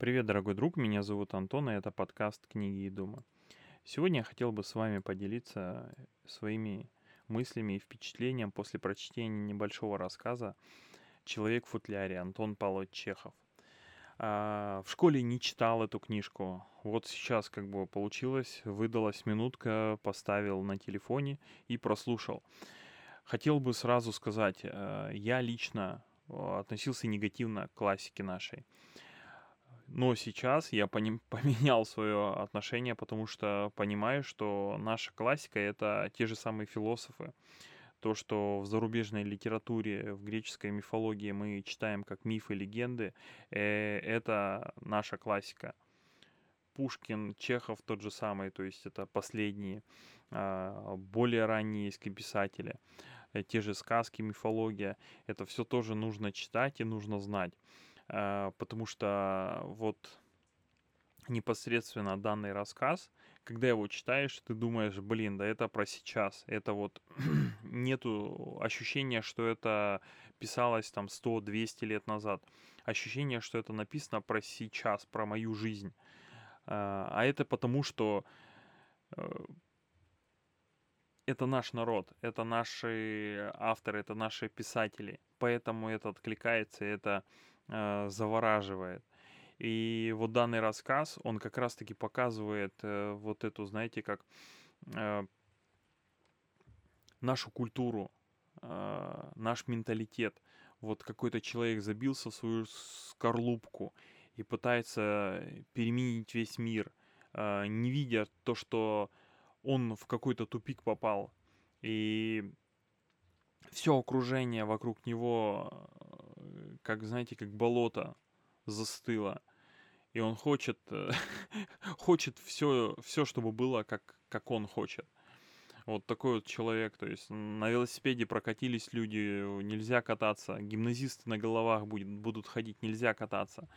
Привет, дорогой друг, меня зовут Антон, и это подкаст «Книги и думы». Сегодня я хотел бы с вами поделиться своими мыслями и впечатлением после прочтения небольшого рассказа «Человек в футляре» Антон Павлович Чехов. А, в школе не читал эту книжку. Вот сейчас как бы получилось, выдалась минутка, поставил на телефоне и прослушал. Хотел бы сразу сказать, э, я лично э, относился негативно к классике нашей. Но сейчас я поним, поменял свое отношение, потому что понимаю, что наша классика это те же самые философы. То, что в зарубежной литературе, в греческой мифологии мы читаем как мифы, легенды, э, это наша классика. Пушкин, Чехов тот же самый, то есть это последние, э, более ранние писатели. Э, те же сказки, мифология. Это все тоже нужно читать и нужно знать. Э, потому что вот непосредственно данный рассказ, когда его читаешь, ты думаешь, блин, да это про сейчас. Это вот нету ощущения, что это писалось там 100-200 лет назад. Ощущение, что это написано про сейчас, про мою жизнь. Э, а это потому, что э, это наш народ, это наши авторы, это наши писатели. Поэтому это откликается, это э, завораживает. И вот данный рассказ, он как раз-таки показывает э, вот эту, знаете, как э, нашу культуру, э, наш менталитет. Вот какой-то человек забился в свою скорлупку и пытается переменить весь мир, э, не видя то, что он в какой-то тупик попал. И все окружение вокруг него, э, как, знаете, как болото застыло. И он хочет, э, хочет все, все, чтобы было, как, как он хочет. Вот такой вот человек, то есть на велосипеде прокатились люди, нельзя кататься, гимназисты на головах будет, будут ходить, нельзя кататься.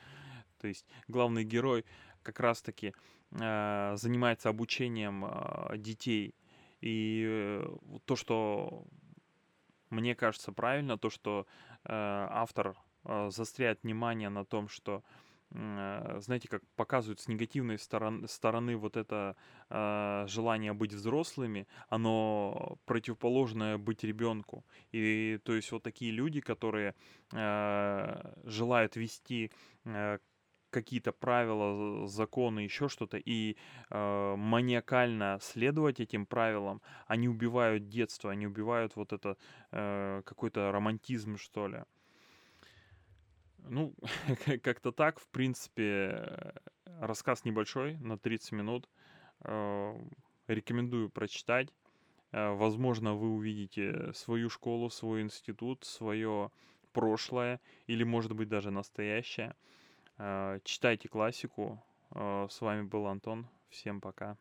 То есть главный герой как раз-таки э, занимается обучением э, детей. И э, то, что мне кажется правильно, то, что э, автор застряет внимание на том, что э, знаете, как показывают с негативной стороны, стороны вот это э, желание быть взрослыми, оно противоположное быть ребенку. И то есть вот такие люди, которые э, желают вести э, какие-то правила, законы, еще что-то, и э, маниакально следовать этим правилам, они убивают детство, они убивают вот это э, какой-то романтизм, что ли. Ну, как-то так, в принципе, рассказ небольшой, на 30 минут. Э, рекомендую прочитать. Э, возможно, вы увидите свою школу, свой институт, свое прошлое или, может быть, даже настоящее. Э, читайте классику. С вами был Антон. Всем пока.